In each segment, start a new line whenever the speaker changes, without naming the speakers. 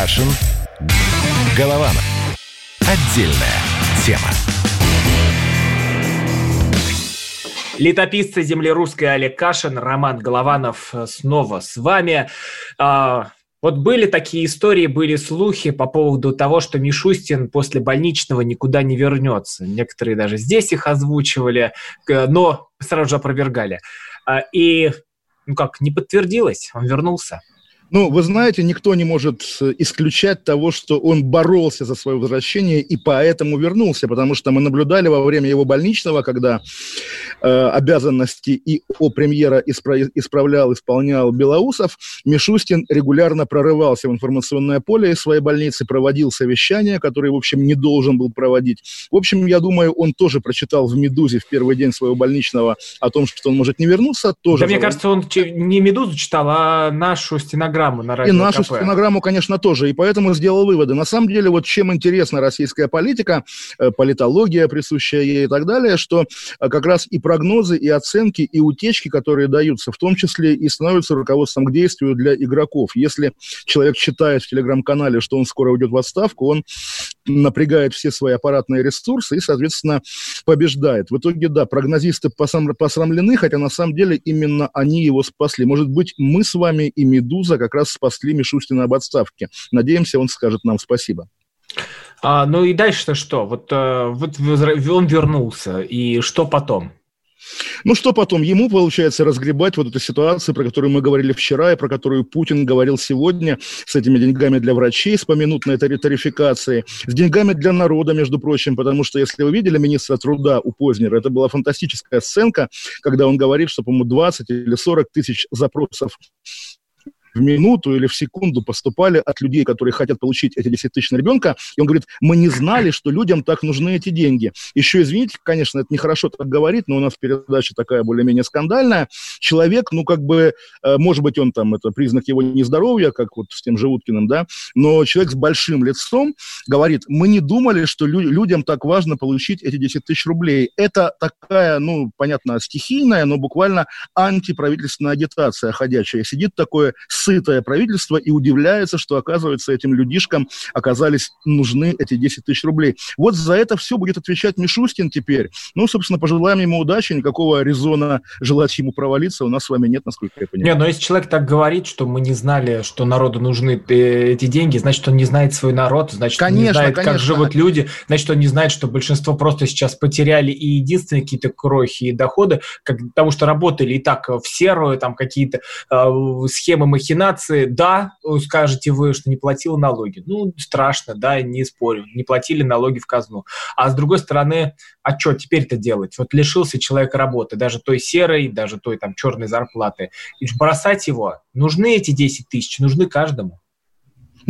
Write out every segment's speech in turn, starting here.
Кашин. Голованов. Отдельная тема.
Летописцы земли русской Олег Кашин, Роман Голованов снова с вами. А, вот были такие истории, были слухи по поводу того, что Мишустин после больничного никуда не вернется. Некоторые даже здесь их озвучивали, но сразу же опровергали. А, и, ну как, не подтвердилось, он вернулся.
Ну, вы знаете, никто не может э, исключать того, что он боролся за свое возвращение и поэтому вернулся, потому что мы наблюдали во время его больничного, когда э, обязанности и о премьера испра- исправлял, исполнял Белоусов, Мишустин регулярно прорывался в информационное поле из своей больницы, проводил совещания, которые, в общем, не должен был проводить. В общем, я думаю, он тоже прочитал в «Медузе» в первый день своего больничного о том, что он может не вернуться. Тоже
да, мне кажется, он не «Медузу» читал, а нашу стенограмму стенограмму на радио
И нашу КП. стенограмму, конечно, тоже. И поэтому сделал выводы. На самом деле, вот чем интересна российская политика, э, политология, присущая ей и так далее, что э, как раз и прогнозы, и оценки, и утечки, которые даются, в том числе и становятся руководством к действию для игроков. Если человек читает в телеграм-канале, что он скоро уйдет в отставку, он напрягает все свои аппаратные ресурсы и, соответственно, побеждает. В итоге, да, прогнозисты посрамлены, хотя на самом деле именно они его спасли. Может быть, мы с вами и «Медуза» как раз спасли Мишустина об отставке. Надеемся, он скажет нам спасибо.
А, ну и дальше-то что? Вот, э, вот он вернулся, и что потом?
Ну что потом? Ему, получается, разгребать вот эту ситуацию, про которую мы говорили вчера и про которую Путин говорил сегодня, с этими деньгами для врачей, с поминутной тарификацией, с деньгами для народа, между прочим, потому что, если вы видели министра труда у Познера, это была фантастическая сценка, когда он говорит, что, по-моему, 20 или 40 тысяч запросов в минуту или в секунду поступали от людей, которые хотят получить эти 10 тысяч на ребенка. И он говорит, мы не знали, что людям так нужны эти деньги. Еще, извините, конечно, это нехорошо так говорить, но у нас передача такая более-менее скандальная. Человек, ну, как бы, э, может быть, он там, это признак его нездоровья, как вот с тем Живуткиным, да, но человек с большим лицом говорит, мы не думали, что лю- людям так важно получить эти 10 тысяч рублей. Это такая, ну, понятно, стихийная, но буквально антиправительственная агитация ходячая. Сидит такое сытое правительство и удивляется, что, оказывается, этим людишкам оказались нужны эти 10 тысяч рублей. Вот за это все будет отвечать Мишустин теперь. Ну, собственно, пожелаем ему удачи, никакого резона желать ему провалиться у нас с вами нет, насколько я понимаю.
Не, но если человек так говорит, что мы не знали, что народу нужны э, эти деньги, значит, он не знает свой народ, значит, конечно, он не знает, конечно. как живут люди, значит, он не знает, что большинство просто сейчас потеряли и единственные какие-то крохи и доходы, как, потому что работали и так в серую, там какие-то э, схемы махинации, махинации, да, скажете вы, что не платил налоги. Ну, страшно, да, не спорю, не платили налоги в казну. А с другой стороны, а что теперь-то делать? Вот лишился человек работы, даже той серой, даже той там черной зарплаты. И бросать его, нужны эти 10 тысяч, нужны каждому.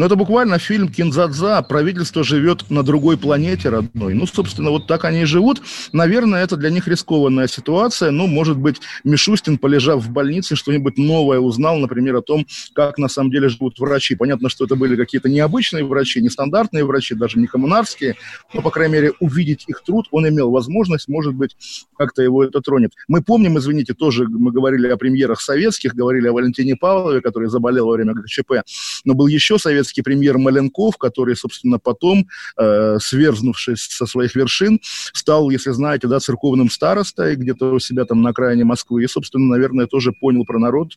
Но это буквально фильм Кинзадза. Правительство живет на другой планете родной. Ну, собственно, вот так они и живут. Наверное, это для них рискованная ситуация. Ну, может быть, Мишустин, полежав в больнице, что-нибудь новое узнал, например, о том, как на самом деле живут врачи. Понятно, что это были какие-то необычные врачи, нестандартные врачи, даже не коммунарские. Но, по крайней мере, увидеть их труд он имел возможность. Может быть, как-то его это тронет. Мы помним, извините, тоже мы говорили о премьерах советских, говорили о Валентине Павлове, который заболел во время ГЧП. Но был еще советский советский премьер Маленков, который, собственно, потом, э, сверзнувшись со своих вершин, стал, если знаете, да, церковным старостой где-то у себя там на окраине Москвы. И, собственно, наверное, тоже понял про народ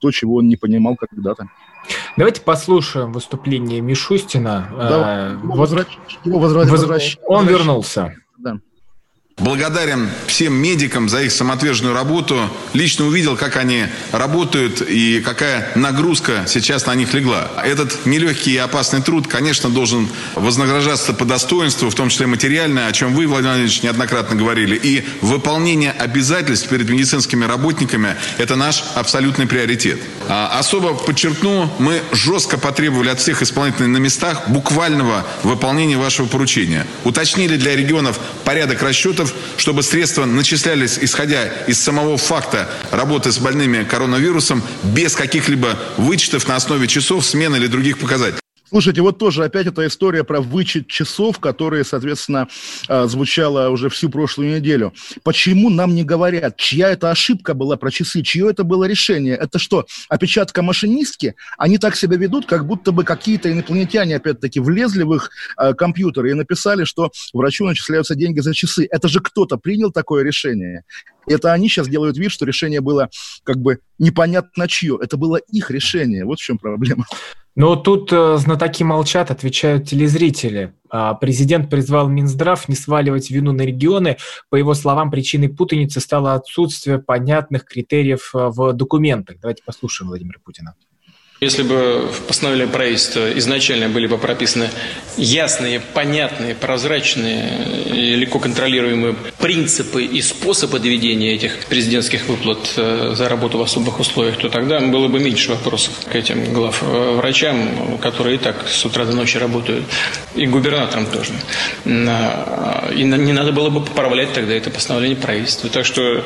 то, чего он не понимал когда-то.
Давайте послушаем выступление Мишустина.
Да, э, вот, возвращ... возвращ...
возвращ... Он возвращ... вернулся.
Да. Благодарен всем медикам за их самоотверженную работу. Лично увидел, как они работают и какая нагрузка сейчас на них легла. Этот нелегкий и опасный труд, конечно, должен вознаграждаться по достоинству, в том числе материально, о чем вы, Владимир Владимирович, неоднократно говорили. И выполнение обязательств перед медицинскими работниками – это наш абсолютный приоритет. А особо подчеркну, мы жестко потребовали от всех исполнителей на местах буквального выполнения вашего поручения. Уточнили для регионов порядок расчетов чтобы средства начислялись, исходя из самого факта работы с больными коронавирусом, без каких-либо вычетов на основе часов, смен или других показателей.
Слушайте, вот тоже опять эта история про вычет часов, которые, соответственно, а, звучала уже всю прошлую неделю. Почему нам не говорят, чья это ошибка была про часы, чье это было решение? Это что, опечатка машинистки? Они так себя ведут, как будто бы какие-то инопланетяне, опять-таки, влезли в их э, компьютеры и написали, что врачу начисляются деньги за часы. Это же кто-то принял такое решение. Это они сейчас делают вид, что решение было как бы непонятно чье. Это было их решение. Вот в чем проблема.
Но тут э, знатоки молчат, отвечают телезрители. А президент призвал Минздрав не сваливать вину на регионы. По его словам, причиной путаницы стало отсутствие понятных критериев э, в документах. Давайте послушаем Владимира Путина.
Если бы в постановлении правительства изначально были бы прописаны ясные, понятные, прозрачные легко контролируемые принципы и способы доведения этих президентских выплат э, за работу в особых условиях, то тогда было бы меньше вопросов к этим глав э, врачам, которые и так с утра до ночи работают, и губернаторам тоже. И не надо было бы поправлять тогда это постановление правительства. Так что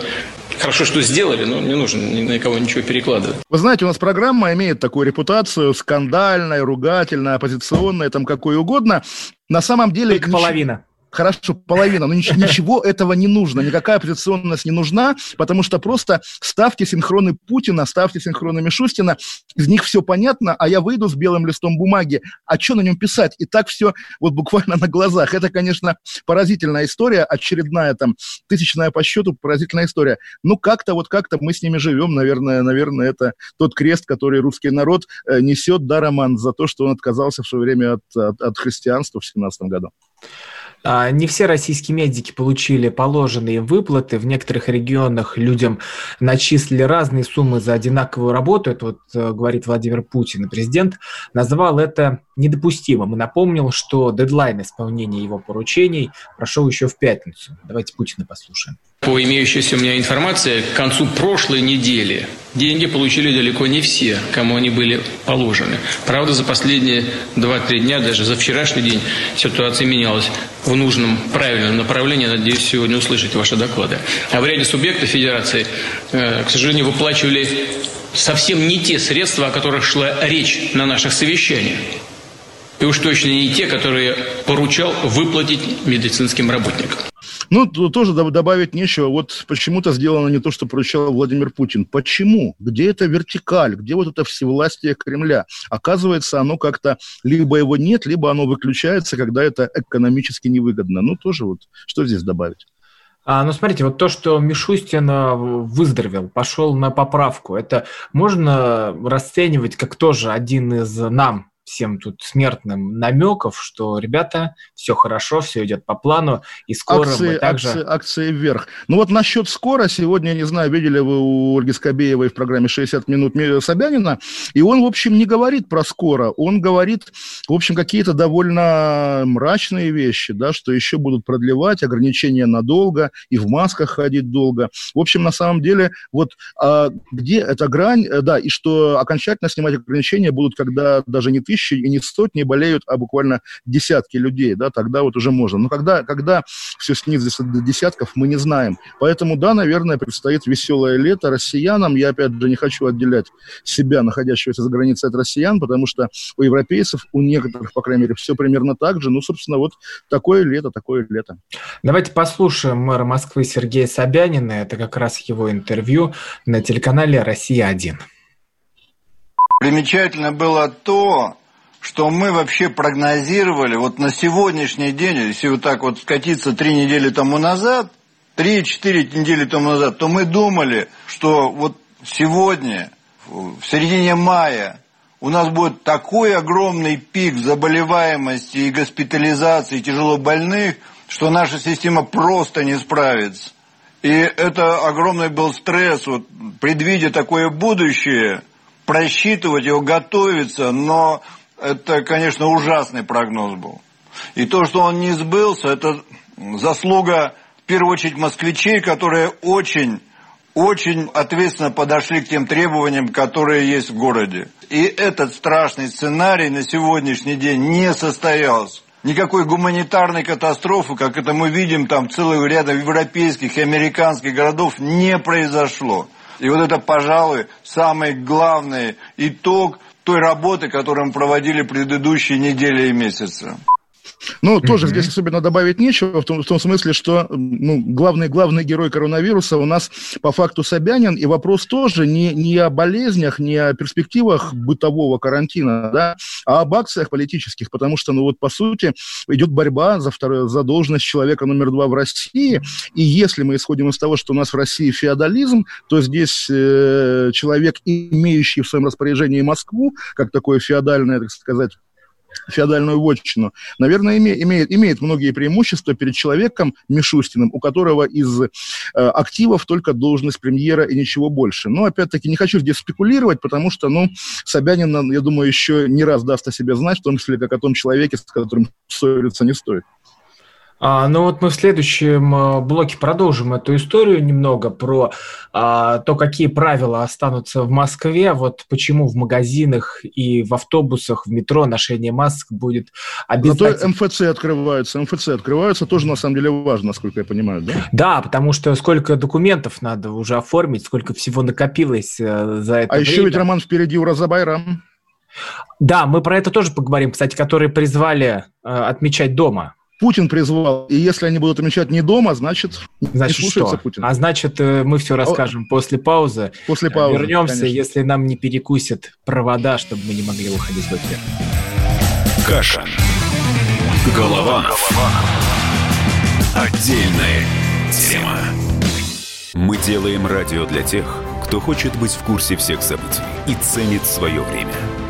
Хорошо, что сделали, но не нужно ни на кого ничего перекладывать.
Вы знаете, у нас программа имеет такую репутацию скандальная, ругательная, оппозиционная, там какой угодно. На самом деле...
Только ничего... половина.
Хорошо, половина, но ничего этого не нужно, никакая оппозиционность не нужна, потому что просто ставьте синхроны Путина, ставьте синхроны Мишустина, из них все понятно, а я выйду с белым листом бумаги, а что на нем писать? И так все вот буквально на глазах. Это, конечно, поразительная история, очередная там, тысячная по счету, поразительная история. Ну, как-то вот как-то мы с ними живем, наверное, наверное, это тот крест, который русский народ э, несет, да, Роман, за то, что он отказался в свое время от, от, от христианства в 17 году.
А, не все российские медики получили положенные выплаты. В некоторых регионах людям начислили разные суммы за одинаковую работу. Это вот э, говорит Владимир Путин. президент назвал это недопустимым и напомнил, что дедлайн исполнения его поручений прошел еще в пятницу. Давайте Путина послушаем.
По имеющейся у меня информации, к концу прошлой недели деньги получили далеко не все, кому они были положены. Правда, за последние 2-3 дня, даже за вчерашний день, ситуация менялась в нужном, правильном направлении. Надеюсь, сегодня услышать ваши доклады. А в ряде субъектов Федерации, э, к сожалению, выплачивали совсем не те средства, о которых шла речь на наших совещаниях. И уж точно не те, которые поручал выплатить медицинским работникам.
Ну, тоже добавить нечего. Вот почему-то сделано не то, что поручал Владимир Путин. Почему? Где это вертикаль? Где вот это всевластие Кремля? Оказывается, оно как-то либо его нет, либо оно выключается, когда это экономически невыгодно. Ну, тоже вот что здесь добавить?
А, ну, смотрите, вот то, что Мишустин выздоровел, пошел на поправку, это можно расценивать как тоже один из нам всем тут смертным намеков, что, ребята, все хорошо, все идет по плану, и скоро
акции,
мы также...
Акции, акции вверх. Ну вот насчет скоро, сегодня, я не знаю, видели вы у Ольги Скобеевой в программе «60 минут Собянина», и он, в общем, не говорит про скоро, он говорит, в общем, какие-то довольно мрачные вещи, да, что еще будут продлевать ограничения надолго, и в масках ходить долго. В общем, на самом деле, вот а, где эта грань, э, да, и что окончательно снимать ограничения будут, когда даже не тысячи тысячи и не сотни болеют, а буквально десятки людей, да, тогда вот уже можно. Но когда, когда все снизится до десятков, мы не знаем. Поэтому, да, наверное, предстоит веселое лето россиянам. Я, опять же, не хочу отделять себя, находящегося за границей от россиян, потому что у европейцев, у некоторых, по крайней мере, все примерно так же. Ну, собственно, вот такое лето, такое лето.
Давайте послушаем мэра Москвы Сергея Собянина. Это как раз его интервью на телеканале «Россия-1».
Примечательно было то, что мы вообще прогнозировали вот на сегодняшний день, если вот так вот скатиться три недели тому назад, три-четыре недели тому назад, то мы думали, что вот сегодня, в середине мая, у нас будет такой огромный пик заболеваемости и госпитализации тяжело больных, что наша система просто не справится. И это огромный был стресс, вот, предвидя такое будущее, просчитывать его, готовиться, но это, конечно, ужасный прогноз был. И то, что он не сбылся, это заслуга, в первую очередь, москвичей, которые очень, очень ответственно подошли к тем требованиям, которые есть в городе. И этот страшный сценарий на сегодняшний день не состоялся. Никакой гуманитарной катастрофы, как это мы видим там целых ряда европейских и американских городов, не произошло. И вот это, пожалуй, самый главный итог той работы, которую мы проводили предыдущие недели и месяцы.
Ну, тоже mm-hmm. здесь особенно добавить нечего, в том, в том смысле, что ну, главный, главный герой коронавируса у нас по факту Собянин, и вопрос тоже не, не о болезнях, не о перспективах бытового карантина, да, а об акциях политических, потому что, ну вот, по сути, идет борьба за, второе, за должность человека номер два в России, и если мы исходим из того, что у нас в России феодализм, то здесь э, человек, имеющий в своем распоряжении Москву, как такое феодальное, так сказать, феодальную вотчину, наверное, име, имеет, имеет многие преимущества перед человеком Мишустиным, у которого из э, активов только должность премьера и ничего больше. Но, опять-таки, не хочу здесь спекулировать, потому что, ну, Собянин, я думаю, еще не раз даст о себе знать, в том числе как о том человеке, с которым ссориться не стоит.
А, ну вот мы в следующем а, блоке продолжим эту историю немного про а, то, какие правила останутся в Москве, вот почему в магазинах и в автобусах, в метро ношение масок будет обязательно.
Зато МФЦ открываются, МФЦ открываются, тоже на самом деле важно, насколько я понимаю, да?
Да, потому что сколько документов надо уже оформить, сколько всего накопилось э, за это
А
время.
еще ведь, Роман, впереди Уразабайрам.
Да, мы про это тоже поговорим, кстати, которые призвали э, отмечать дома.
Путин призвал, и если они будут отмечать не дома, значит,
значит не слушается что? Путин. А значит, э, мы все расскажем О, после паузы.
После паузы,
Вернемся, конечно. если нам не перекусят провода, чтобы мы не могли уходить в эфир.
Каша. Голова. Голова. Отдельная тема. Мы делаем радио для тех, кто хочет быть в курсе всех событий и ценит свое время.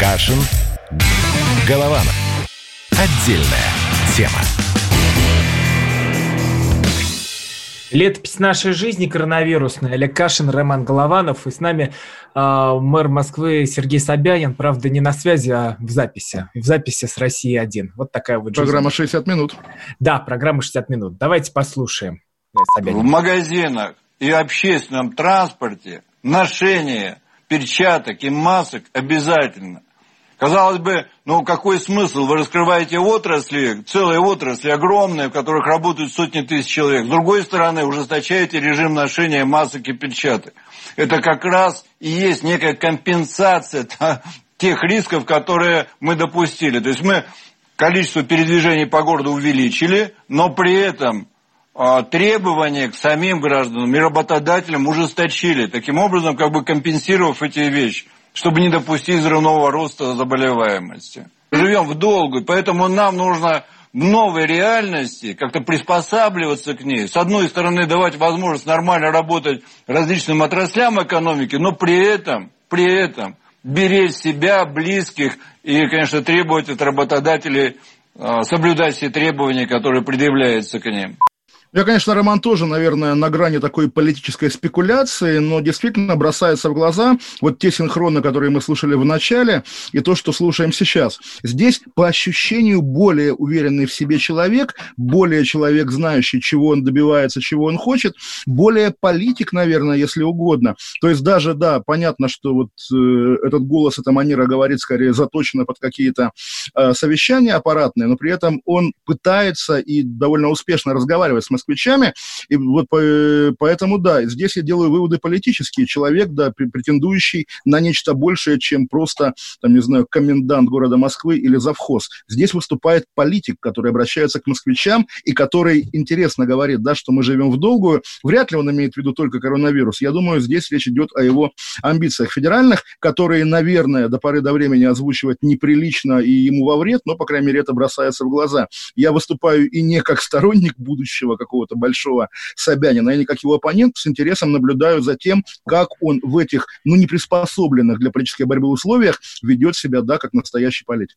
Кашин. Голованов. Отдельная тема.
Летопись нашей жизни коронавирусная. Олег Кашин, Роман Голованов. И с нами э, мэр Москвы Сергей Собянин. Правда, не на связи, а в записи. В записи с Россией-1. Вот такая вот
жизнь. Программа 60 минут.
Да, программа 60 минут. Давайте послушаем
Собянина. В магазинах и общественном транспорте ношение перчаток и масок обязательно. Казалось бы, ну какой смысл? Вы раскрываете отрасли, целые отрасли огромные, в которых работают сотни тысяч человек. С другой стороны, ужесточаете режим ношения масок и перчаток. Это как раз и есть некая компенсация тех рисков, которые мы допустили. То есть мы количество передвижений по городу увеличили, но при этом а, требования к самим гражданам и работодателям ужесточили, таким образом как бы компенсировав эти вещи чтобы не допустить взрывного роста заболеваемости. Живем в долгую, поэтому нам нужно в новой реальности как-то приспосабливаться к ней. С одной стороны, давать возможность нормально работать различным отраслям экономики, но при этом, при этом беречь себя, близких и, конечно, требовать от работодателей а, соблюдать все требования, которые предъявляются к ним.
Я, конечно, роман тоже, наверное, на грани такой политической спекуляции, но действительно бросается в глаза вот те синхроны, которые мы слушали в начале, и то, что слушаем сейчас. Здесь, по ощущению, более уверенный в себе человек, более человек, знающий, чего он добивается, чего он хочет, более политик, наверное, если угодно. То есть даже, да, понятно, что вот э, этот голос, эта манера говорит скорее заточена под какие-то э, совещания аппаратные, но при этом он пытается и довольно успешно разговаривать с москвичами. И вот поэтому, да, здесь я делаю выводы политические. Человек, да, претендующий на нечто большее, чем просто, там, не знаю, комендант города Москвы или завхоз. Здесь выступает политик, который обращается к москвичам и который интересно говорит, да, что мы живем в долгую. Вряд ли он имеет в виду только коронавирус. Я думаю, здесь речь идет о его амбициях федеральных, которые, наверное, до поры до времени озвучивать неприлично и ему во вред, но, по крайней мере, это бросается в глаза. Я выступаю и не как сторонник будущего, как какого-то большого Собянина, или как его оппонент, с интересом наблюдаю за тем, как он в этих, ну, не приспособленных для политической борьбы условиях ведет себя, да, как настоящий политик.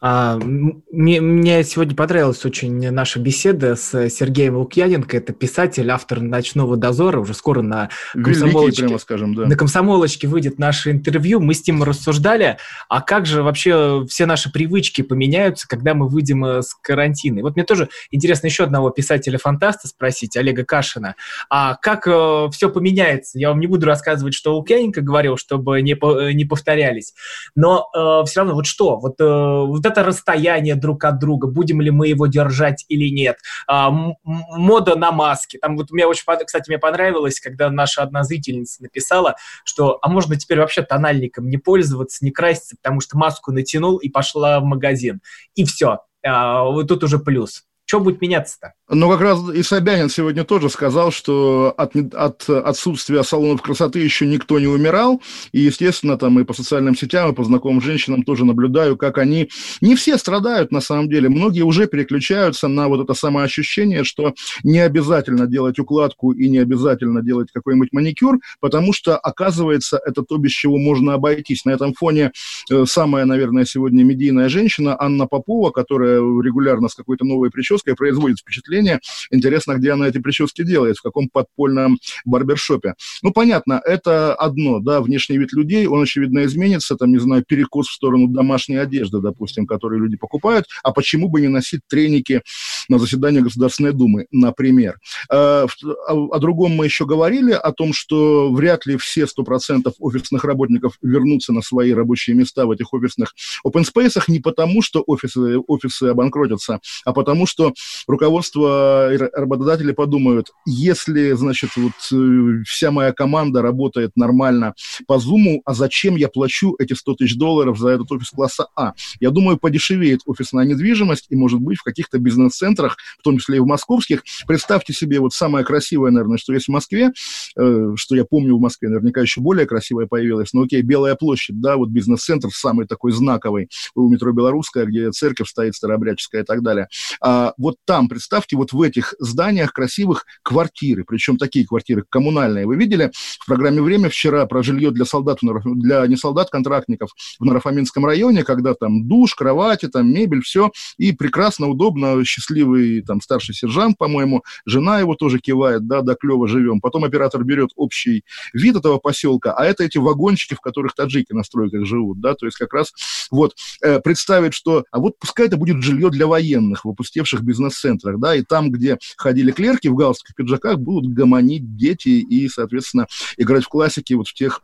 А, мне, мне сегодня понравилась очень наша беседа с Сергеем Лукьяненко. Это писатель, автор «Ночного дозора». Уже скоро на комсомолочке, прямо скажем, да. на комсомолочке выйдет наше интервью. Мы с ним рассуждали, а как же вообще все наши привычки поменяются, когда мы выйдем э, с карантина. И вот мне тоже интересно еще одного писателя-фантаста спросить, Олега Кашина. А как э, все поменяется? Я вам не буду рассказывать, что Лукьяненко говорил, чтобы не, по, не повторялись. Но э, все равно, вот что? Вот, э, вот это расстояние друг от друга, будем ли мы его держать или нет. А, мода на маски. Там вот мне очень, кстати, мне понравилось, когда наша одна зрительница написала, что, а можно теперь вообще тональником не пользоваться, не краситься, потому что маску натянул и пошла в магазин. И все. А, вот тут уже плюс. Что будет меняться-то?
Ну, как раз и Собянин сегодня тоже сказал, что от, от отсутствия салонов красоты еще никто не умирал. И, естественно, там и по социальным сетям, и по знакомым женщинам тоже наблюдаю, как они... Не все страдают, на самом деле. Многие уже переключаются на вот это самоощущение, что не обязательно делать укладку и не обязательно делать какой-нибудь маникюр, потому что, оказывается, это то, без чего можно обойтись. На этом фоне э, самая, наверное, сегодня медийная женщина Анна Попова, которая регулярно с какой-то новой прической производит впечатление. Интересно, где она эти прически делает, в каком подпольном барбершопе. Ну, понятно, это одно, да, внешний вид людей, он, очевидно, изменится, там, не знаю, перекос в сторону домашней одежды, допустим, которые люди покупают, а почему бы не носить треники на заседание Государственной Думы, например. Э, о другом мы еще говорили, о том, что вряд ли все 100% офисных работников вернутся на свои рабочие места в этих офисных open space, не потому, что офисы, офисы обанкротятся, а потому, что руководство работодатели подумают, если, значит, вот э, вся моя команда работает нормально по Zoom, а зачем я плачу эти 100 тысяч долларов за этот офис класса А? Я думаю, подешевеет офисная недвижимость, и, может быть, в каких-то бизнес-центрах, в том числе и в московских, представьте себе, вот самое красивое, наверное, что есть в Москве, э, что я помню в Москве, наверняка еще более красивое появилось, но окей, Белая площадь, да, вот бизнес-центр самый такой знаковый, у метро Белорусская, где церковь стоит старообрядческая и так далее. А вот там, представьте, вот в этих зданиях красивых квартиры, причем такие квартиры коммунальные. Вы видели в программе «Время» вчера про жилье для солдат, для не солдат, контрактников в Нарафаминском районе, когда там душ, кровати, там мебель, все, и прекрасно, удобно, счастливый там старший сержант, по-моему, жена его тоже кивает, да, да, клево живем. Потом оператор берет общий вид этого поселка, а это эти вагончики, в которых таджики на стройках живут, да, то есть как раз вот э, представить, что, а вот пускай это будет жилье для военных в опустевших бизнес-центрах, да, и там, где ходили клерки в галстуках, пиджаках, будут гомонить дети и, соответственно, играть в классики вот в тех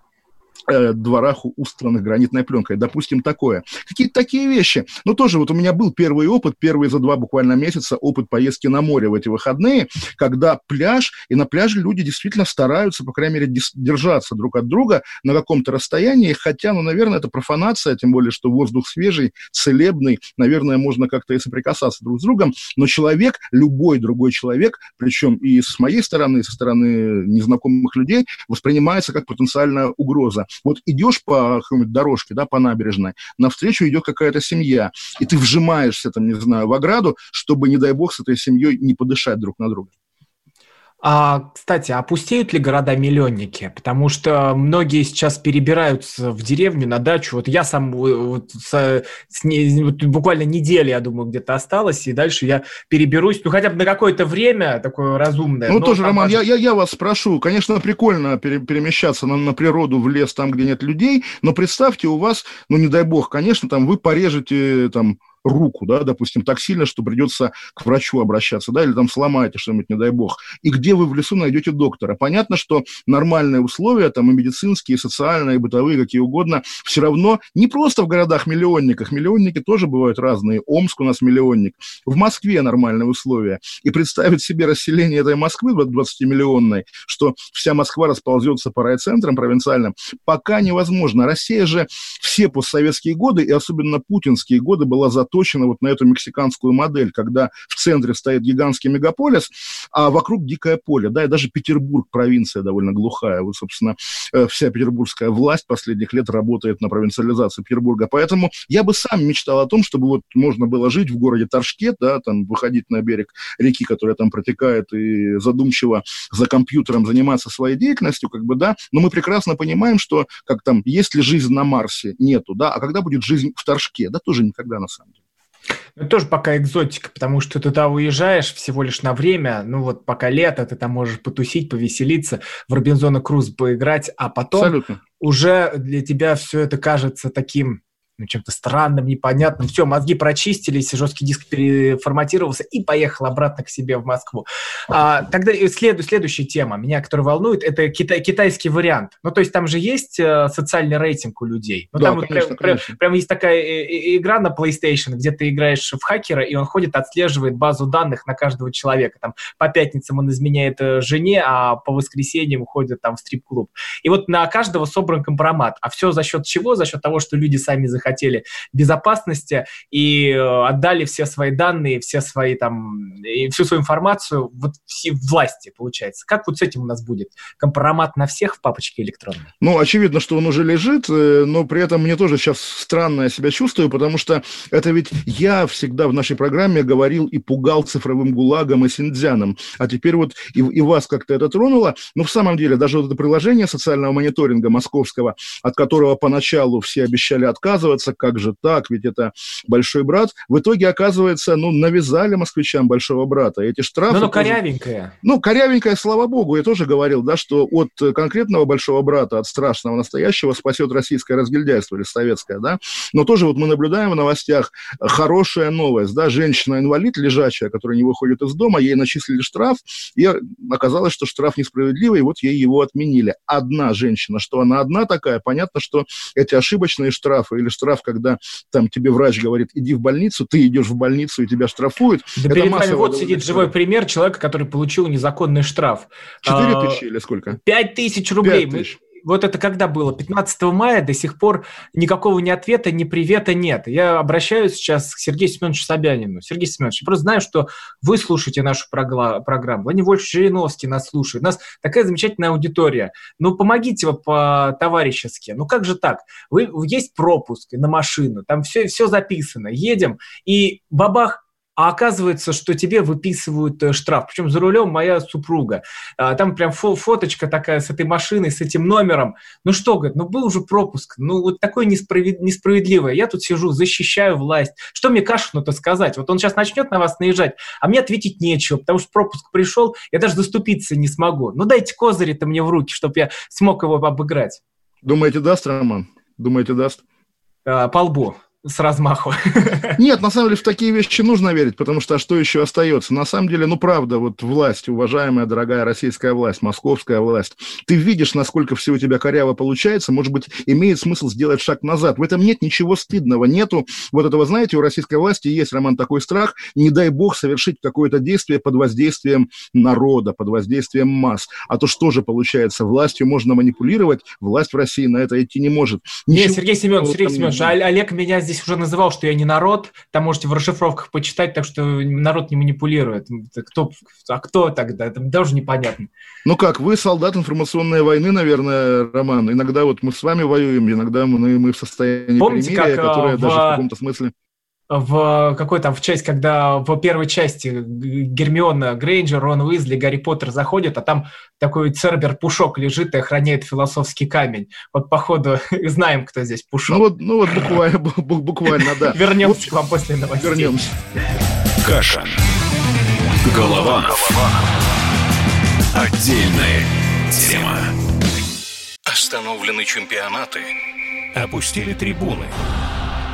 дворах устранных гранитной пленкой. Допустим, такое. Какие-то такие вещи. Но тоже вот у меня был первый опыт, первый за два буквально месяца опыт поездки на море в эти выходные, когда пляж, и на пляже люди действительно стараются, по крайней мере, держаться друг от друга на каком-то расстоянии, хотя, ну, наверное, это профанация, тем более, что воздух свежий, целебный, наверное, можно как-то и соприкасаться друг с другом, но человек, любой другой человек, причем и с моей стороны, и со стороны незнакомых людей, воспринимается как потенциальная угроза. Вот идешь по какой-нибудь дорожке, да, по набережной, навстречу идет какая-то семья, и ты вжимаешься, там, не знаю, в ограду, чтобы, не дай бог, с этой семьей не подышать друг на друга.
А, кстати, опустеют ли города-миллионники? Потому что многие сейчас перебираются в деревню, на дачу. Вот я сам вот, с, с, вот, буквально неделя, я думаю, где-то осталось, и дальше я переберусь, ну, хотя бы на какое-то время такое разумное.
Ну, тоже, Роман, я, я, я вас спрошу. Конечно, прикольно пере, перемещаться на, на природу, в лес, там, где нет людей, но представьте, у вас, ну, не дай бог, конечно, там вы порежете, там, руку, да, допустим, так сильно, что придется к врачу обращаться, да, или там сломаете что-нибудь, не дай бог. И где вы в лесу найдете доктора? Понятно, что нормальные условия, там и медицинские, и социальные, и бытовые, какие угодно, все равно не просто в городах-миллионниках, миллионники тоже бывают разные, Омск у нас миллионник, в Москве нормальные условия. И представить себе расселение этой Москвы 20-миллионной, что вся Москва расползется по райцентрам провинциальным, пока невозможно. Россия же все постсоветские годы, и особенно путинские годы, была за заточена вот на эту мексиканскую модель, когда в центре стоит гигантский мегаполис, а вокруг дикое поле, да, и даже Петербург, провинция довольно глухая. Вот, собственно, э, вся петербургская власть последних лет работает на провинциализацию Петербурга. Поэтому я бы сам мечтал о том, чтобы вот можно было жить в городе Торжке, да, там выходить на берег реки, которая там протекает, и задумчиво за компьютером заниматься своей деятельностью, как бы, да, но мы прекрасно понимаем, что как там, есть ли жизнь на Марсе? Нету, да, а когда будет жизнь в Торжке? Да тоже никогда, на самом деле.
Ну, тоже пока экзотика, потому что ты туда уезжаешь всего лишь на время, ну вот пока лето, ты там можешь потусить, повеселиться, в Робинзона Круз поиграть, а потом Абсолютно. уже для тебя все это кажется таким ну, чем-то странным, непонятным. Все, мозги прочистились, жесткий диск переформатировался и поехал обратно к себе в Москву. А, тогда след, следующая тема, меня, которая волнует, это китай, китайский вариант. Ну, то есть там же есть э, социальный рейтинг у людей. Ну, да, там конечно, вот прям, конечно. Прям, прям есть такая э, э, игра на PlayStation, где ты играешь в хакера, и он ходит, отслеживает базу данных на каждого человека. Там по пятницам он изменяет жене, а по воскресеньям уходит там в стрип-клуб. И вот на каждого собран компромат. А все за счет чего? За счет того, что люди сами захотели хотели безопасности и э, отдали все свои данные, все свои там, и всю свою информацию вот все власти, получается. Как вот с этим у нас будет? Компромат на всех в папочке электронной?
Ну, очевидно, что он уже лежит, э, но при этом мне тоже сейчас странно я себя чувствую, потому что это ведь я всегда в нашей программе говорил и пугал цифровым гулагом и синдзяном, а теперь вот и, и вас как-то это тронуло. Но в самом деле даже вот это приложение социального мониторинга московского, от которого поначалу все обещали отказываться, отказываться, как же так, ведь это большой брат. В итоге, оказывается, ну, навязали москвичам большого брата. Эти штрафы... Ну,
ну, корявенькая.
Ну, корявенькая, слава богу. Я тоже говорил, да, что от конкретного большого брата, от страшного настоящего спасет российское разгильдяйство или советское, да. Но тоже вот мы наблюдаем в новостях хорошая новость, да, женщина-инвалид лежачая, которая не выходит из дома, ей начислили штраф, и оказалось, что штраф несправедливый, и вот ей его отменили. Одна женщина, что она одна такая, понятно, что эти ошибочные штрафы или штрафы штраф, когда там тебе врач говорит, иди в больницу, ты идешь в больницу и тебя штрафуют.
Да это перед вами вот сидит живой пример человека, который получил незаконный штраф.
Четыре а, тысячи или сколько?
Пять тысяч рублей. 5 тысяч вот это когда было? 15 мая до сих пор никакого ни ответа, ни привета нет. Я обращаюсь сейчас к Сергею Семеновичу Собянину. Сергей Семенович, я просто знаю, что вы слушаете нашу программу. Владимир Вольфович Жириновский нас слушает. У нас такая замечательная аудитория. Ну, помогите вы по-товарищески. Ну, как же так? Вы, есть пропуск на машину, там все, все записано. Едем, и бабах, а оказывается, что тебе выписывают э, штраф. Причем за рулем моя супруга. А, там прям фо фоточка такая с этой машиной, с этим номером. Ну что, говорит, ну был уже пропуск. Ну вот такое несправед... несправедливое. Я тут сижу, защищаю власть. Что мне Кашину-то сказать? Вот он сейчас начнет на вас наезжать, а мне ответить нечего, потому что пропуск пришел, я даже заступиться не смогу. Ну дайте козыри-то мне в руки, чтобы я смог его обыграть.
Думаете, даст, Роман? Думаете, даст?
А, по лбу с размаху.
Нет, на самом деле в такие вещи нужно верить, потому что а что еще остается? На самом деле, ну правда, вот власть, уважаемая, дорогая российская власть, московская власть, ты видишь, насколько все у тебя коряво получается, может быть, имеет смысл сделать шаг назад. В этом нет ничего стыдного, нету вот этого, знаете, у российской власти есть, Роман, такой страх, не дай бог совершить какое-то действие под воздействием народа, под воздействием масс. А то что же получается? Властью можно манипулировать, власть в России на это идти не может.
Ничего нет, Сергей Семенович, Сергей Семенович, Олег меня здесь здесь уже называл, что я не народ, там можете в расшифровках почитать, так что народ не манипулирует. Кто, а кто тогда? Это даже непонятно.
Ну как, вы солдат информационной войны, наверное, Роман. Иногда вот мы с вами воюем, иногда мы, мы в состоянии
Помните,
примирия,
как,
которое
в...
даже в каком-то смысле
в какой там в часть, когда в первой части Гермиона Грейнджер, Рон Уизли, Гарри Поттер заходят, а там такой Цербер-пушок лежит и охраняет философский камень. Вот, походу, знаем, кто здесь Пушок.
Ну вот, ну вот буквально, буквально да.
Вернемся к вам после новостей.
Вернемся.
Каша. Голова. Отдельная тема. Остановлены чемпионаты. Опустили трибуны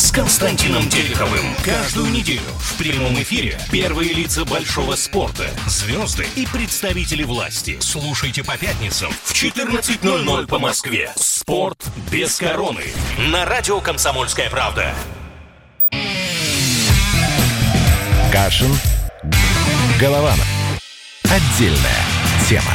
с Константином Тереховым. Каждую неделю в прямом эфире первые лица большого спорта, звезды и представители власти. Слушайте по пятницам в 14.00 по Москве. Спорт без короны. На радио «Комсомольская правда».
Кашин. Голованов. Отдельная тема.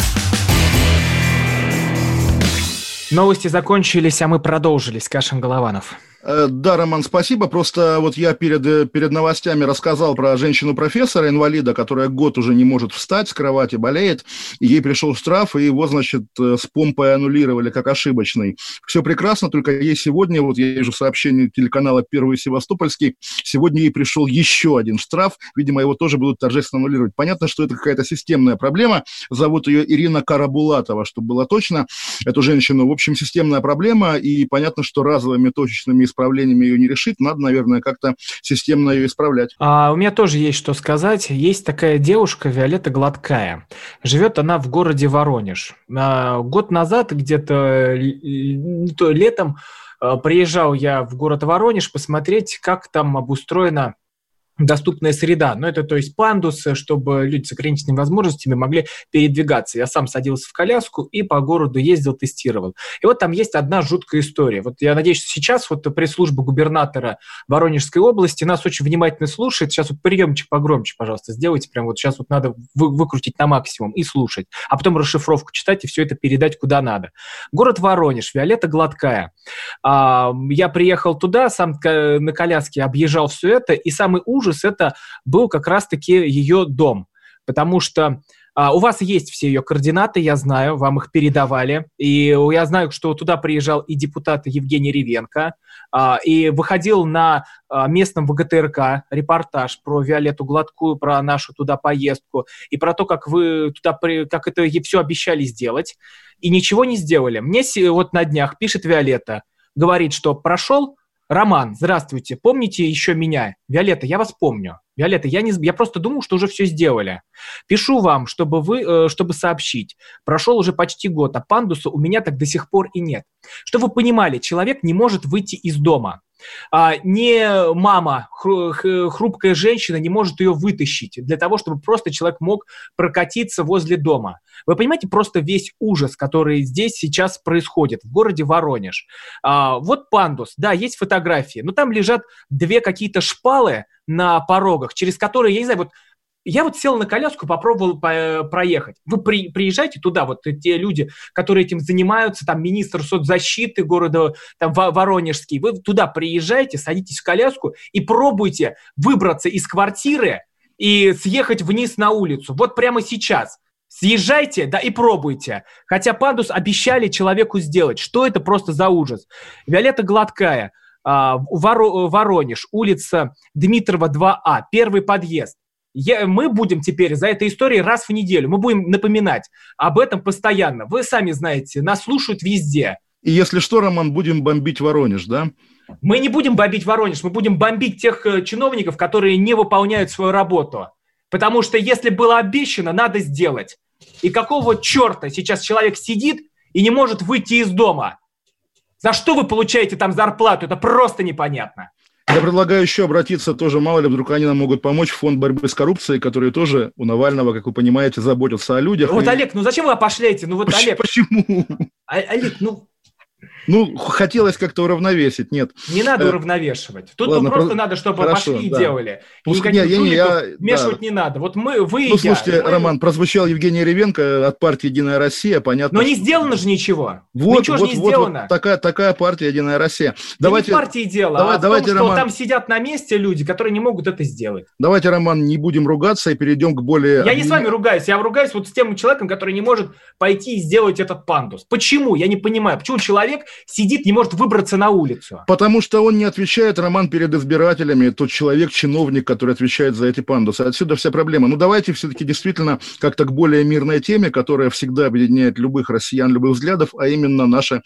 Новости закончились, а мы продолжились. Кашин Голованов.
Э, да, Роман, спасибо. Просто вот я перед, э, перед новостями рассказал про женщину-профессора, инвалида, которая год уже не может встать с кровати, болеет. Ей пришел штраф, и его, значит, э, с помпой аннулировали как ошибочный. Все прекрасно, только ей сегодня, вот я вижу сообщение телеканала «Первый Севастопольский», сегодня ей пришел еще один штраф. Видимо, его тоже будут торжественно аннулировать. Понятно, что это какая-то системная проблема. Зовут ее Ирина Карабулатова, чтобы было точно, эту женщину. В общем, системная проблема, и понятно, что разовыми точечными исправлениями ее не решить, надо, наверное, как-то системно ее исправлять.
А, у меня тоже есть что сказать. Есть такая девушка Виолетта Гладкая. Живет она в городе Воронеж. А, год назад, где-то летом, а, приезжал я в город Воронеж посмотреть, как там обустроена доступная среда. Но это, то есть, пандусы, чтобы люди с ограниченными возможностями могли передвигаться. Я сам садился в коляску и по городу ездил, тестировал. И вот там есть одна жуткая история. Вот я надеюсь, что сейчас вот пресс-служба губернатора Воронежской области нас очень внимательно слушает. Сейчас вот приемчик погромче, пожалуйста, сделайте. Прям вот сейчас вот надо вы, выкрутить на максимум и слушать. А потом расшифровку читать и все это передать куда надо. Город Воронеж, Виолетта Гладкая. А, я приехал туда, сам на коляске объезжал все это, и самый ужас ужас, это был как раз-таки ее дом. Потому что а, у вас есть все ее координаты, я знаю, вам их передавали. И я знаю, что туда приезжал и депутат Евгений Ревенко, а, и выходил на а, местном ВГТРК репортаж про Виолетту Гладкую, про нашу туда поездку, и про то, как вы туда, как это все обещали сделать, и ничего не сделали. Мне вот на днях пишет Виолетта, говорит, что прошел Роман, здравствуйте. Помните еще меня? Виолетта, я вас помню. Виолетта, я, не, я просто думал, что уже все сделали. Пишу вам, чтобы, вы, э, чтобы сообщить. Прошел уже почти год, а пандуса у меня так до сих пор и нет. Чтобы вы понимали, человек не может выйти из дома. А, не мама, хрупкая женщина не может ее вытащить для того, чтобы просто человек мог прокатиться возле дома. Вы понимаете просто весь ужас, который здесь сейчас происходит в городе Воронеж. А, вот пандус, да, есть фотографии, но там лежат две какие-то шпалы на порогах, через которые, я не знаю, вот я вот сел на коляску, попробовал по проехать. Вы при, приезжайте туда, вот те люди, которые этим занимаются, там министр соцзащиты города там, Воронежский, вы туда приезжайте, садитесь в коляску и пробуйте выбраться из квартиры и съехать вниз на улицу. Вот прямо сейчас. Съезжайте, да, и пробуйте. Хотя пандус обещали человеку сделать. Что это просто за ужас? Виолетта Гладкая, а, Воронеж, улица Дмитрова 2А, первый подъезд я, мы будем теперь за этой историей раз в неделю, мы будем напоминать об этом постоянно. Вы сами знаете, нас слушают везде.
И если что, Роман, будем бомбить Воронеж, да?
Мы не будем бомбить Воронеж, мы будем бомбить тех э, чиновников, которые не выполняют свою работу. Потому что если было обещано, надо сделать. И какого черта сейчас человек сидит и не может выйти из дома? За что вы получаете там зарплату? Это просто непонятно.
Я предлагаю еще обратиться тоже, мало ли, вдруг они нам могут помочь, в фонд борьбы с коррупцией, который тоже у Навального, как вы понимаете, заботится о людях.
Вот, и... Олег, ну зачем вы опошляете? Ну вот,
Почему?
Олег...
Почему?
А, Олег, ну
ну, хотелось как-то уравновесить, нет.
Не надо э, уравновешивать. Тут Ладно, просто про... надо, чтобы Хорошо, пошли да. и делали.
Пускай, не, не, я,
вмешивать да. не надо. Вот мы, вы
Ну, слушайте, мы... Роман, прозвучал Евгений Ревенко от партии «Единая Россия», понятно.
Но не сделано же ничего.
Вот, ничего вот, же не вот, сделано. Вот, такая, такая партия «Единая Россия».
Да давайте, не партии дело, давай, а давайте, том, Роман... там сидят на месте люди, которые не могут это сделать.
Давайте, Роман, не будем ругаться и перейдем к более...
Я не с вами ругаюсь, я ругаюсь вот с тем человеком, который не может пойти и сделать этот пандус. Почему? Я не понимаю. Почему человек сидит, не может выбраться на улицу?
Потому что он не отвечает, Роман, перед избирателями, тот человек, чиновник, который отвечает за эти пандусы. Отсюда вся проблема. Ну, давайте все-таки действительно как-то к более мирной теме, которая всегда объединяет любых россиян, любых взглядов, а именно наше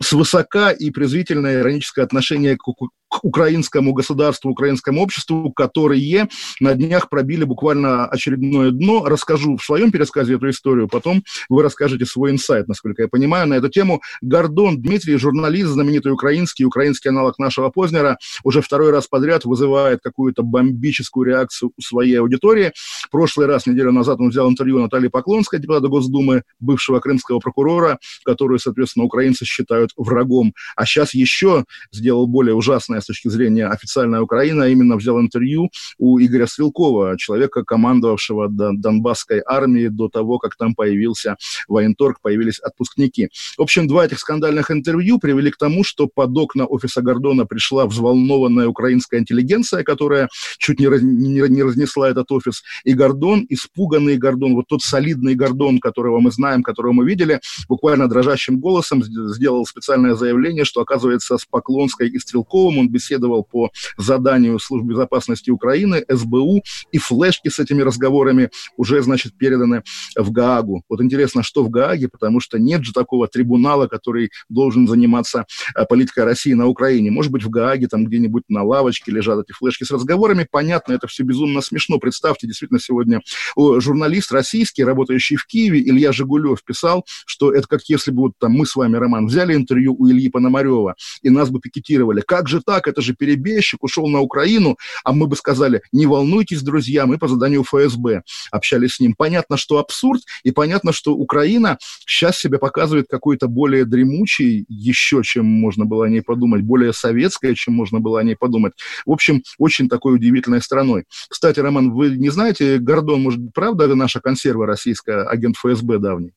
свысока и презрительное ироническое отношение к, к украинскому государству, украинскому обществу, которые на днях пробили буквально очередное дно. Расскажу в своем пересказе эту историю, потом вы расскажете свой инсайт, насколько я понимаю, на эту тему. Гордон Дмитрий, журналист, знаменитый украинский, украинский аналог нашего Познера, уже второй раз подряд вызывает какую-то бомбическую реакцию у своей аудитории. Прошлый раз, неделю назад, он взял интервью Натальи Поклонской, депутата Госдумы, бывшего крымского прокурора, которую, соответственно, украинцы считают врагом. А сейчас еще сделал более ужасное с точки зрения официальная Украина, именно взял интервью у Игоря Стрелкова, человека, командовавшего Донбасской армией до того, как там появился военторг, появились отпускники. В общем, два этих скандальных интервью привели к тому, что под окна офиса Гордона пришла взволнованная украинская интеллигенция, которая чуть не, раз, не, не разнесла этот офис, и Гордон, испуганный Гордон, вот тот солидный Гордон, которого мы знаем, которого мы видели, буквально дрожащим голосом сделал специальное заявление, что, оказывается, с Поклонской и Стрелковым он беседовал по заданию Службы безопасности Украины, СБУ, и флешки с этими разговорами уже, значит, переданы в Гаагу. Вот интересно, что в Гааге, потому что нет же такого трибунала, который должен заниматься э, политикой России на Украине. Может быть, в Гааге там где-нибудь на лавочке лежат эти флешки с разговорами. Понятно, это все безумно смешно. Представьте, действительно, сегодня журналист российский, работающий в Киеве, Илья Жигулев, писал, что это как если бы вот там мы с вами, Роман, взяли интервью у Ильи Пономарева, и нас бы пикетировали. Как же так? Это же перебежчик, ушел на Украину, а мы бы сказали, не волнуйтесь, друзья, мы по заданию ФСБ общались с ним. Понятно, что абсурд, и понятно, что Украина сейчас себя показывает какой-то более дремучей, еще чем можно было о ней подумать, более советской, чем можно было о ней подумать. В общем, очень такой удивительной страной. Кстати, Роман, вы не знаете, Гордон, может, правда наша консерва российская, агент ФСБ давний?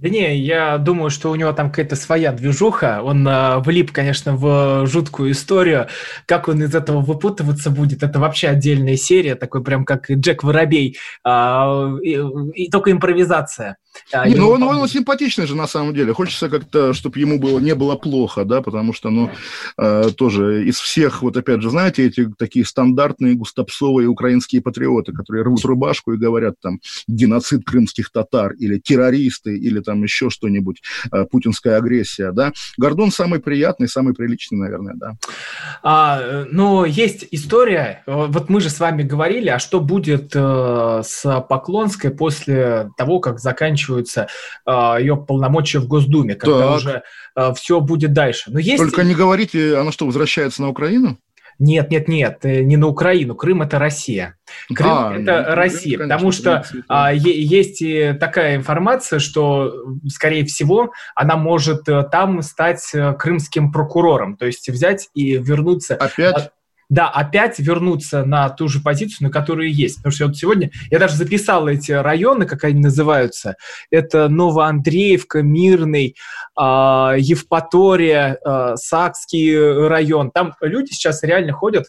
Да не, я думаю, что у него там какая-то своя движуха. Он э, влип, конечно, в жуткую историю. Как он из этого выпутываться будет, это вообще отдельная серия, такой прям как Джек Воробей. Э, и, и только импровизация.
А, не, ну он, он, он симпатичный же на самом деле. Хочется как-то, чтобы ему было, не было плохо, да, потому что, ну, э, тоже из всех, вот опять же, знаете, эти такие стандартные густопсовые украинские патриоты, которые рвут рубашку и говорят там геноцид крымских татар или террористы или там еще что-нибудь, э, путинская агрессия, да. Гордон самый приятный, самый приличный, наверное, да.
А, но есть история, вот мы же с вами говорили, а что будет э, с Поклонской после того, как заканчиваются э, ее полномочия в Госдуме, когда так. уже э, все будет дальше.
Но есть... Только не говорите, она что, возвращается на Украину?
Нет, нет, нет, э, не на Украину. Крым это Россия. Крым а, это ну, Россия, Крым, потому что а, есть и такая информация, что, скорее всего, она может э, там стать э, крымским прокурором, то есть взять и вернуться.
Опять?
Да, опять вернуться на ту же позицию, на которую есть. Потому что вот сегодня я даже записал эти районы, как они называются. Это Новоандреевка, Мирный, э, Евпатория, э, Сакский район. Там люди сейчас реально ходят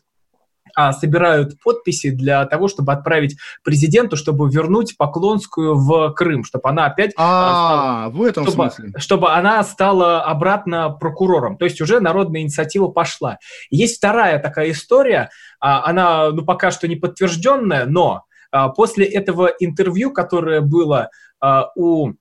а, собирают подписи для того, чтобы отправить президенту, чтобы вернуть Поклонскую в Крым, чтобы она опять...
А, а в этом
чтобы,
смысле.
Чтобы она стала обратно прокурором. То есть уже народная инициатива пошла. Есть вторая такая история, а, она ну, пока что не подтвержденная, но а, после этого интервью, которое было у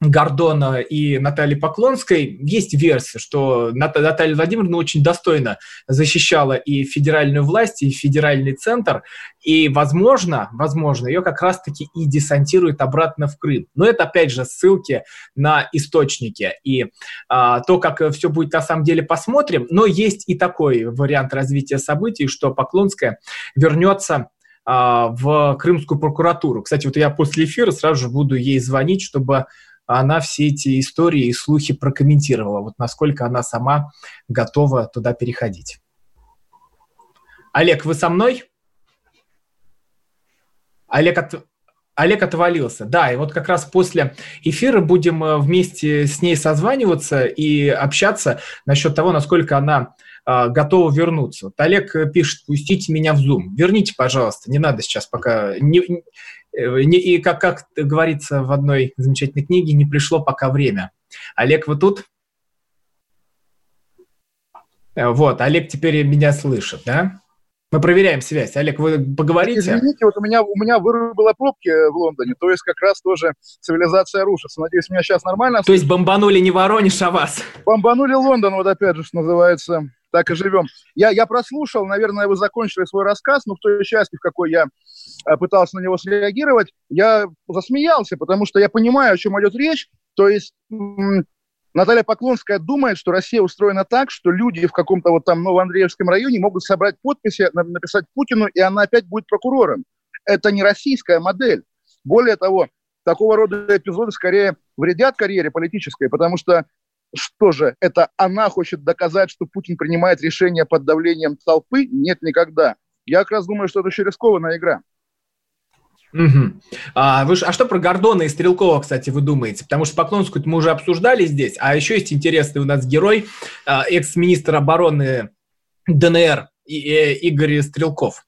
Гордона и Натальи Поклонской есть версия, что Наталья Владимировна очень достойно защищала и федеральную власть, и федеральный центр, и, возможно, возможно, ее как раз-таки и десантируют обратно в Крым. Но это, опять же, ссылки на источники. И а, то, как все будет на самом деле, посмотрим. Но есть и такой вариант развития событий, что Поклонская вернется а, в Крымскую прокуратуру. Кстати, вот я после эфира сразу же буду ей звонить, чтобы она все эти истории и слухи прокомментировала, вот насколько она сама готова туда переходить. Олег, вы со мной? Олег, от... Олег отвалился. Да, и вот как раз после эфира будем э, вместе с ней созваниваться и общаться насчет того, насколько она э, готова вернуться. Вот Олег пишет, пустите меня в Zoom. Верните, пожалуйста, не надо сейчас пока... Не, Э, и как, как говорится в одной замечательной книге, не пришло пока время. Олег, вы тут? Э, вот, Олег теперь меня слышит, да? Мы проверяем связь. Олег, вы поговорите?
Извините, вот у меня, у меня вырубила пробки в Лондоне, то есть как раз тоже цивилизация рушится. Надеюсь, меня сейчас нормально
То есть бомбанули не Воронеж, а вас?
Бомбанули Лондон, вот опять же, что называется так и живем. Я, я прослушал, наверное, вы закончили свой рассказ, но в той части, в какой я э, пытался на него среагировать, я засмеялся, потому что я понимаю, о чем идет речь. То есть Наталья Поклонская думает, что Россия устроена так, что люди в каком-то вот там Новоандреевском районе могут собрать подписи, написать Путину, и она опять будет прокурором. Это не российская модель. Более того, такого рода эпизоды скорее вредят карьере политической, потому что что же, это она хочет доказать, что Путин принимает решение под давлением толпы? Нет, никогда. Я как раз думаю, что это еще рискованная игра.
Угу. А, вы, а что про Гордона и Стрелкова, кстати, вы думаете? Потому что Поклонскую мы уже обсуждали здесь, а еще есть интересный у нас герой, а, экс-министр обороны ДНР Игорь Стрелков.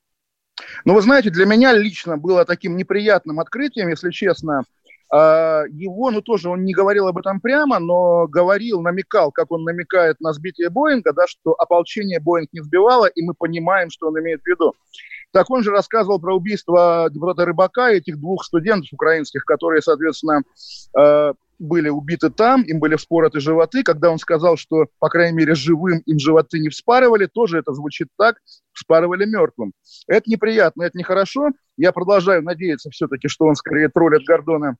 Ну, вы знаете, для меня лично было таким неприятным открытием, если честно, его, ну тоже он не говорил об этом прямо, но говорил, намекал, как он намекает на сбитие Боинга, да, что ополчение Боинг не сбивало, и мы понимаем, что он имеет в виду. Так он же рассказывал про убийство депутата Рыбака и этих двух студентов украинских, которые, соответственно, э, были убиты там, им были вспороты животы. Когда он сказал, что, по крайней мере, живым им животы не вспарывали, тоже это звучит так, вспарывали мертвым. Это неприятно, это нехорошо. Я продолжаю надеяться все-таки, что он скорее троллит Гордона,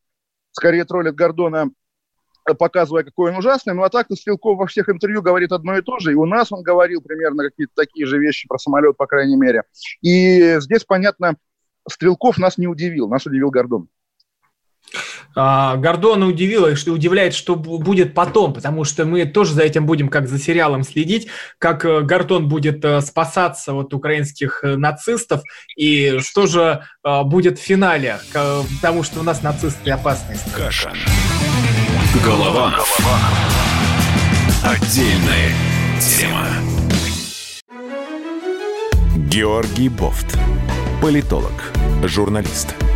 скорее троллит Гордона показывая, какой он ужасный. Ну, а так-то Стрелков во всех интервью говорит одно и то же. И у нас он говорил примерно какие-то такие же вещи про самолет, по крайней мере. И здесь, понятно, Стрелков нас не удивил, нас удивил Гордон.
А, Гордона удивило, что удивляет, что будет потом, потому что мы тоже за этим будем как за сериалом следить, как э, Гордон будет э, спасаться от украинских э, нацистов и что же будет в финале, потому что у нас нацисты опасные.
Каша. Голова. Голова. Отдельная тема. Георгий Бофт. Политолог, журналист,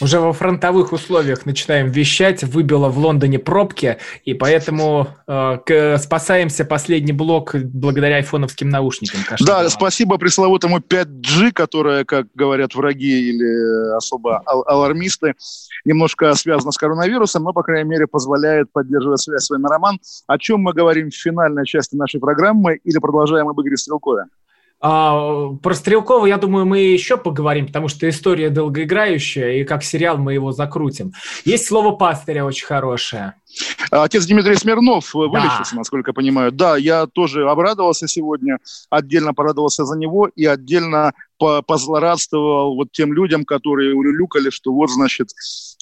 Уже во фронтовых условиях начинаем вещать, выбило в Лондоне пробки, и поэтому э, к, спасаемся последний блок благодаря айфоновским наушникам.
Кажется, да, спасибо пресловутому 5G, которое, как говорят враги или особо ал- алармисты, немножко связано с коронавирусом, но, по крайней мере, позволяет поддерживать связь с вами, Роман. О чем мы говорим в финальной части нашей программы или продолжаем об Игоре Стрелкове?
А, про Стрелкова, я думаю, мы еще поговорим, потому что история долгоиграющая, и как сериал мы его закрутим. Есть слово пастыря очень хорошее.
Отец Дмитрий Смирнов вылечился, да. насколько я понимаю. Да, я тоже обрадовался сегодня, отдельно порадовался за него и отдельно позлорадствовал вот тем людям, которые улюлюкали, что вот, значит,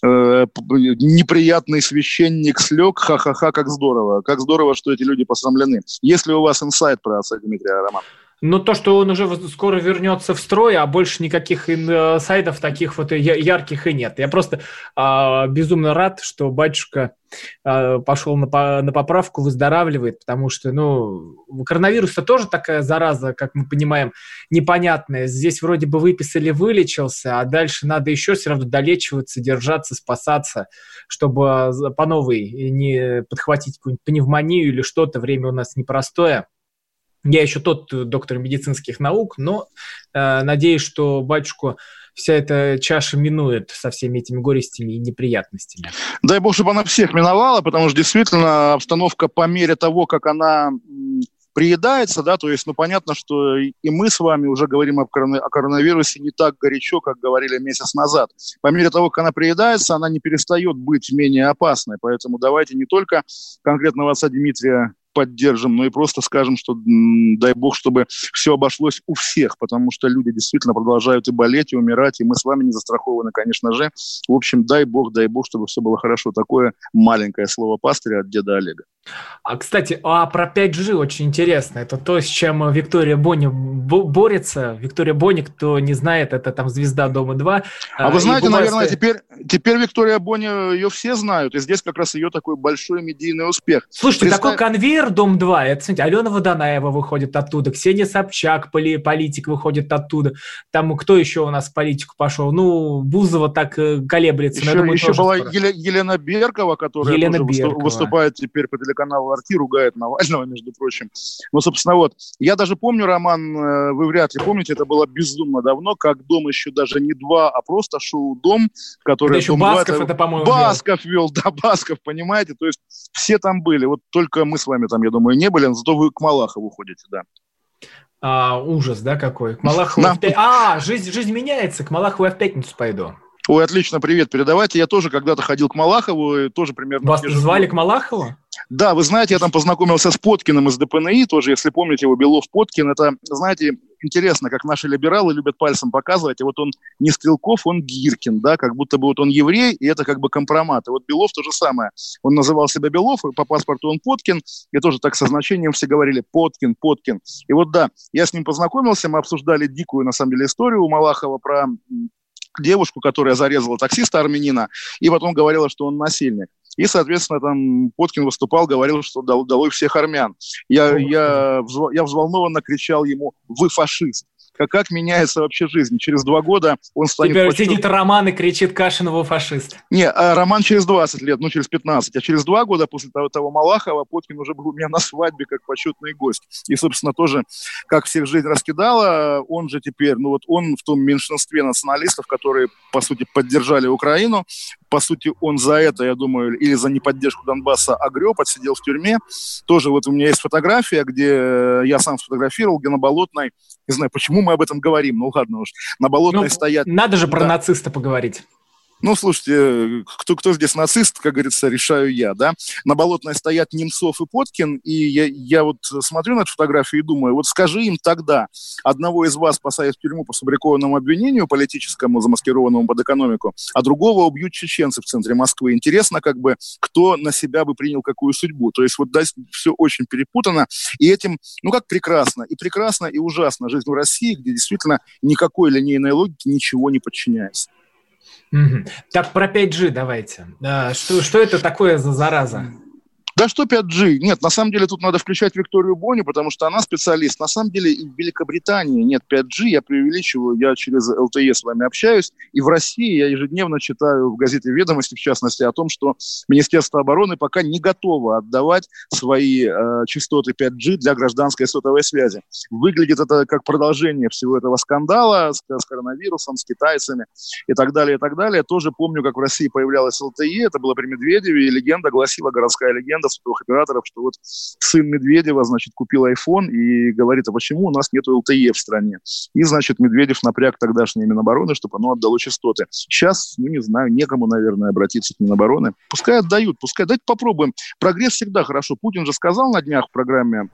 э, неприятный священник слег, ха-ха-ха, как здорово. Как здорово, что эти люди посрамлены. Если у вас инсайт про отца Дмитрия Роман.
Но то, что он уже скоро вернется в строй, а больше никаких э, сайтов таких вот ярких и нет. Я просто э, безумно рад, что батюшка э, пошел на, на поправку, выздоравливает, потому что, ну, коронавирус-то тоже такая зараза, как мы понимаем, непонятная. Здесь вроде бы выписали, вылечился, а дальше надо еще все равно долечиваться, держаться, спасаться, чтобы по новой не подхватить какую-нибудь пневмонию или что-то. Время у нас непростое. Я еще тот э, доктор медицинских наук, но э, надеюсь, что батюшку вся эта чаша минует со всеми этими горестями и неприятностями.
Дай бог, чтобы она всех миновала, потому что действительно обстановка по мере того, как она приедается, да, то есть, ну, понятно, что и мы с вами уже говорим о, коронавирусе не так горячо, как говорили месяц назад. По мере того, как она приедается, она не перестает быть менее опасной, поэтому давайте не только конкретного отца Дмитрия поддержим, но и просто скажем, что дай бог, чтобы все обошлось у всех, потому что люди действительно продолжают и болеть, и умирать, и мы с вами не застрахованы, конечно же. В общем, дай бог, дай бог, чтобы все было хорошо. Такое маленькое слово пастыря от деда Олега.
А, кстати, а про 5G очень интересно. Это то, с чем Виктория Бони борется. Виктория Бони, кто не знает, это там звезда Дома-2.
А вы знаете, бумажская... наверное, теперь, теперь Виктория Бони, ее все знают, и здесь как раз ее такой большой медийный успех.
Слушайте, Представь... такой конвейер Дом-2, это, смотрите, Алена Водонаева выходит оттуда, Ксения Собчак, поли, политик, выходит оттуда. Там кто еще у нас в политику пошел? Ну, Бузова так э, колеблется.
Еще, думаю, еще была Елена Беркова, которая Елена Беркова. выступает теперь по телеканалу телеканал «Арти» ругает Навального, между прочим. Ну, собственно, вот. Я даже помню, Роман, э, вы вряд ли помните, это было безумно давно, как «Дом» еще даже не два, а просто шоу «Дом», который...
Это еще Басков 2, это, по-моему,
Басков вел. да, Басков, понимаете? То есть все там были. Вот только мы с вами там, я думаю, не были, но зато вы к Малахову ходите, да.
А, ужас, да, какой? К Малахову Нам... в пя... А, жизнь, жизнь меняется, к Малахову я в пятницу пойду.
Ой, отлично, привет, передавайте. Я тоже когда-то ходил к Малахову, тоже примерно...
Вас звали к Малахову?
Да, вы знаете, я там познакомился с Поткиным из ДПНИ, тоже, если помните его, Белов-Поткин. Это, знаете, интересно, как наши либералы любят пальцем показывать, и вот он не Стрелков, он Гиркин, да, как будто бы вот он еврей, и это как бы компромат. И вот Белов то же самое. Он называл себя Белов, и по паспорту он Поткин, и тоже так со значением все говорили Поткин, Поткин. И вот да, я с ним познакомился, мы обсуждали дикую, на самом деле, историю у Малахова про девушку, которая зарезала таксиста армянина, и потом говорила, что он насильник. И, соответственно, там Поткин выступал, говорил, что дал, долой всех армян. Я, я, я взволнованно кричал ему «Вы фашист!» Как, как меняется вообще жизнь. Через два года он станет...
Теперь почет... сидит Роман и кричит Кашинова фашист.
Не, а Роман через 20 лет, ну, через 15. А через два года после того, того Малахова Поткин уже был у меня на свадьбе как почетный гость. И, собственно, тоже, как всех жизнь раскидала, он же теперь, ну, вот он в том меньшинстве националистов, которые, по сути, поддержали Украину. По сути, он за это, я думаю, или за неподдержку Донбасса огреб, отсидел в тюрьме. Тоже вот у меня есть фотография, где я сам сфотографировал, где на Болотной, не знаю, почему мы об этом говорим, ну ладно уж, на Болотной ну, стоят...
Надо же про да. нациста поговорить.
Ну, слушайте, кто, кто здесь нацист, как говорится, решаю я, да. На Болотной стоят Немцов и Поткин, и я, я вот смотрю на эту фотографию и думаю, вот скажи им тогда, одного из вас посадят в тюрьму по сфабрикованному обвинению политическому, замаскированному под экономику, а другого убьют чеченцы в центре Москвы. Интересно, как бы, кто на себя бы принял какую судьбу. То есть вот да, все очень перепутано, и этим, ну как прекрасно, и прекрасно, и ужасно жизнь в России, где действительно никакой линейной логики ничего не подчиняется.
Так про 5G давайте. Что, что это такое за зараза?
Да что 5G? Нет, на самом деле тут надо включать Викторию Бонни, потому что она специалист. На самом деле и в Великобритании нет 5G, я преувеличиваю, я через LTE с вами общаюсь. И в России я ежедневно читаю в газете «Ведомости», в частности, о том, что Министерство обороны пока не готово отдавать свои э, частоты 5G для гражданской сотовой связи. Выглядит это как продолжение всего этого скандала с, с коронавирусом, с китайцами и так далее, и так далее. Тоже помню, как в России появлялась LTE, это было при Медведеве, и легенда гласила, городская легенда, сотовых операторов, что вот сын Медведева, значит, купил iPhone и говорит, а почему у нас нет LTE в стране? И, значит, Медведев напряг тогдашнее Минобороны, чтобы оно отдало частоты. Сейчас, ну, не знаю, некому, наверное, обратиться к Минобороны. Пускай отдают, пускай. Давайте попробуем. Прогресс всегда хорошо. Путин же сказал на днях в программе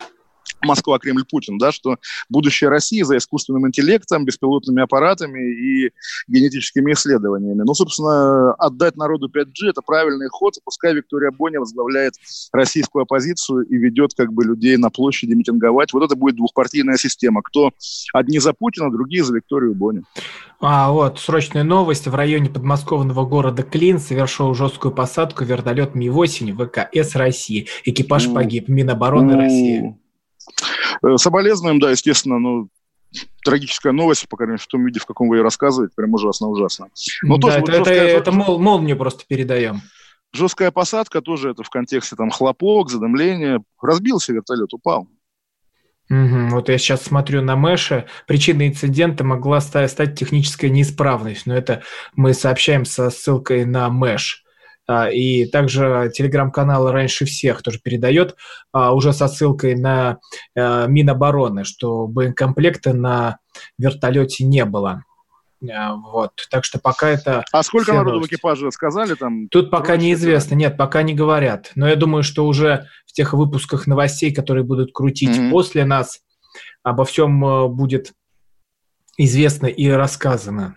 Москва, Кремль, Путин, да, что будущее России за искусственным интеллектом, беспилотными аппаратами и генетическими исследованиями. Ну, собственно, отдать народу 5G – это правильный ход, пускай Виктория Боня возглавляет российскую оппозицию и ведет как бы людей на площади митинговать. Вот это будет двухпартийная система. Кто одни за Путина, другие за Викторию Боню.
А, вот, срочная новость. В районе подмосковного города Клин совершил жесткую посадку вертолет Ми-8 ВКС России. Экипаж погиб. Минобороны России.
Э, соболезнуем, да, естественно, но трагическая новость, по крайней мере, в том виде, в каком вы ее рассказываете, прям ужасно-ужасно.
Но да, тоже, это, вот жесткая, это, это мол, молнию просто передаем.
Жесткая посадка тоже это в контексте там хлопок, задымление. Разбился вертолет, упал.
Угу, вот я сейчас смотрю на Мэше. Причиной инцидента могла стать техническая неисправность, но это мы сообщаем со ссылкой на Мэш. А, и также телеграм-канал «Раньше всех» тоже передает а, уже со ссылкой на а, Минобороны, что боекомплекта на вертолете не было. Вот, так что пока это...
А сколько народу новости. в экипаже сказали там?
Тут пока неизвестно, нет, пока не говорят. Но я думаю, что уже в тех выпусках новостей, которые будут крутить mm-hmm. после нас, обо всем будет известно и рассказано.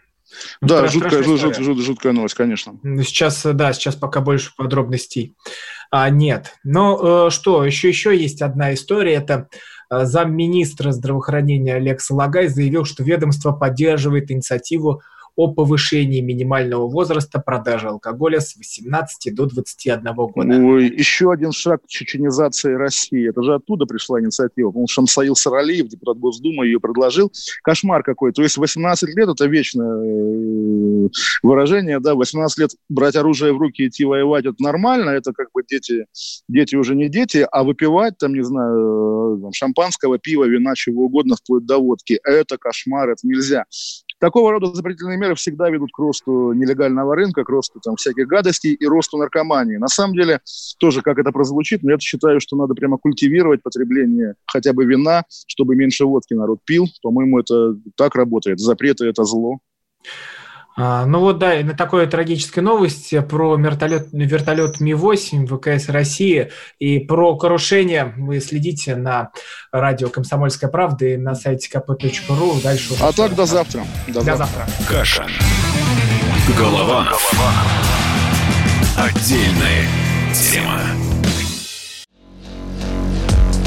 Ну, да, жуткая, жут, жут, жуткая новость, конечно.
Сейчас, да, сейчас пока больше подробностей а, нет. Но э, что, еще, еще есть одна история. Это э, замминистра здравоохранения Олег Салагай заявил, что ведомство поддерживает инициативу о повышении минимального возраста продажи алкоголя с 18 до 21 года.
Ну, еще один шаг к чеченизации России. Это же оттуда пришла инициатива. Потому что Шамсаил Саралиев, депутат Госдумы, ее предложил. Кошмар какой. То есть 18 лет – это вечное э, выражение. Да? 18 лет брать оружие в руки и идти воевать – это нормально. Это как бы дети, дети уже не дети. А выпивать, там, не знаю, э, шампанского, пива, вина, чего угодно, вплоть до водки – это кошмар, это нельзя. Такого рода запретительные меры всегда ведут к росту нелегального рынка, к росту там, всяких гадостей и росту наркомании. На самом деле, тоже как это прозвучит, но я считаю, что надо прямо культивировать потребление хотя бы вина, чтобы меньше водки народ пил. По-моему, это так работает. Запреты – это зло.
А, ну вот да, на такой трагической новости про вертолет, вертолет Ми-8 ВКС России и про крушение вы следите на радио «Комсомольская правда» и на сайте kp.ru. Дальше
а так до завтра.
До, до завтра. завтра.
Каша. Голова. Голова. Отдельная тема.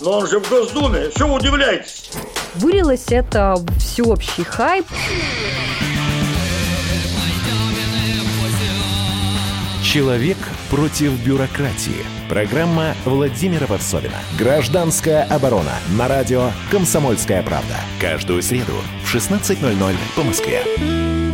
Но он же в Госдуме, что вы удивляетесь?
Вылилось это всеобщий хайп.
Человек против бюрократии. Программа Владимира Варсовина. Гражданская оборона. На радио «Комсомольская правда». Каждую среду в 16.00 по Москве.